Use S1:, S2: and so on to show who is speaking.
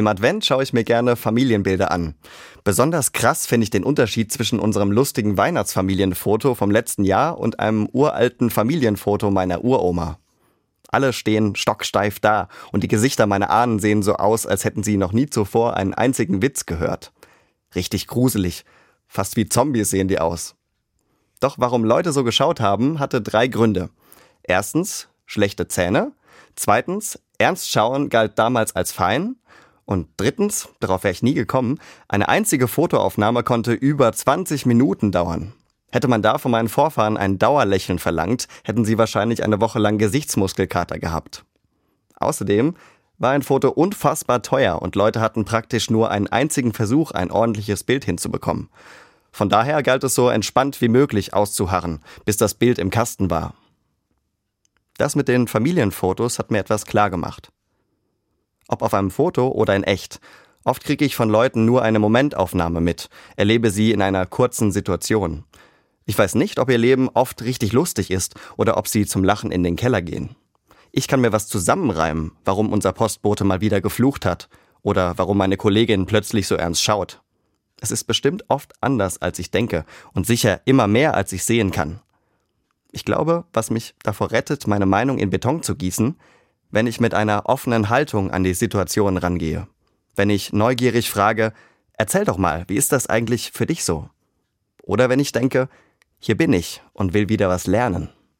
S1: Im Advent schaue ich mir gerne Familienbilder an. Besonders krass finde ich den Unterschied zwischen unserem lustigen Weihnachtsfamilienfoto vom letzten Jahr und einem uralten Familienfoto meiner Uroma. Alle stehen stocksteif da und die Gesichter meiner Ahnen sehen so aus, als hätten sie noch nie zuvor einen einzigen Witz gehört. Richtig gruselig. Fast wie Zombies sehen die aus. Doch warum Leute so geschaut haben, hatte drei Gründe. Erstens schlechte Zähne. Zweitens, ernst schauen galt damals als fein. Und drittens, darauf wäre ich nie gekommen, eine einzige Fotoaufnahme konnte über 20 Minuten dauern. Hätte man da von meinen Vorfahren ein Dauerlächeln verlangt, hätten sie wahrscheinlich eine Woche lang Gesichtsmuskelkater gehabt. Außerdem war ein Foto unfassbar teuer und Leute hatten praktisch nur einen einzigen Versuch, ein ordentliches Bild hinzubekommen. Von daher galt es so entspannt wie möglich auszuharren, bis das Bild im Kasten war. Das mit den Familienfotos hat mir etwas klar gemacht ob auf einem Foto oder in echt. Oft kriege ich von Leuten nur eine Momentaufnahme mit, erlebe sie in einer kurzen Situation. Ich weiß nicht, ob ihr Leben oft richtig lustig ist oder ob sie zum Lachen in den Keller gehen. Ich kann mir was zusammenreimen, warum unser Postbote mal wieder geflucht hat oder warum meine Kollegin plötzlich so ernst schaut. Es ist bestimmt oft anders, als ich denke und sicher immer mehr, als ich sehen kann. Ich glaube, was mich davor rettet, meine Meinung in Beton zu gießen, wenn ich mit einer offenen Haltung an die Situation rangehe. Wenn ich neugierig frage, erzähl doch mal, wie ist das eigentlich für dich so? Oder wenn ich denke, hier bin ich und will wieder was lernen.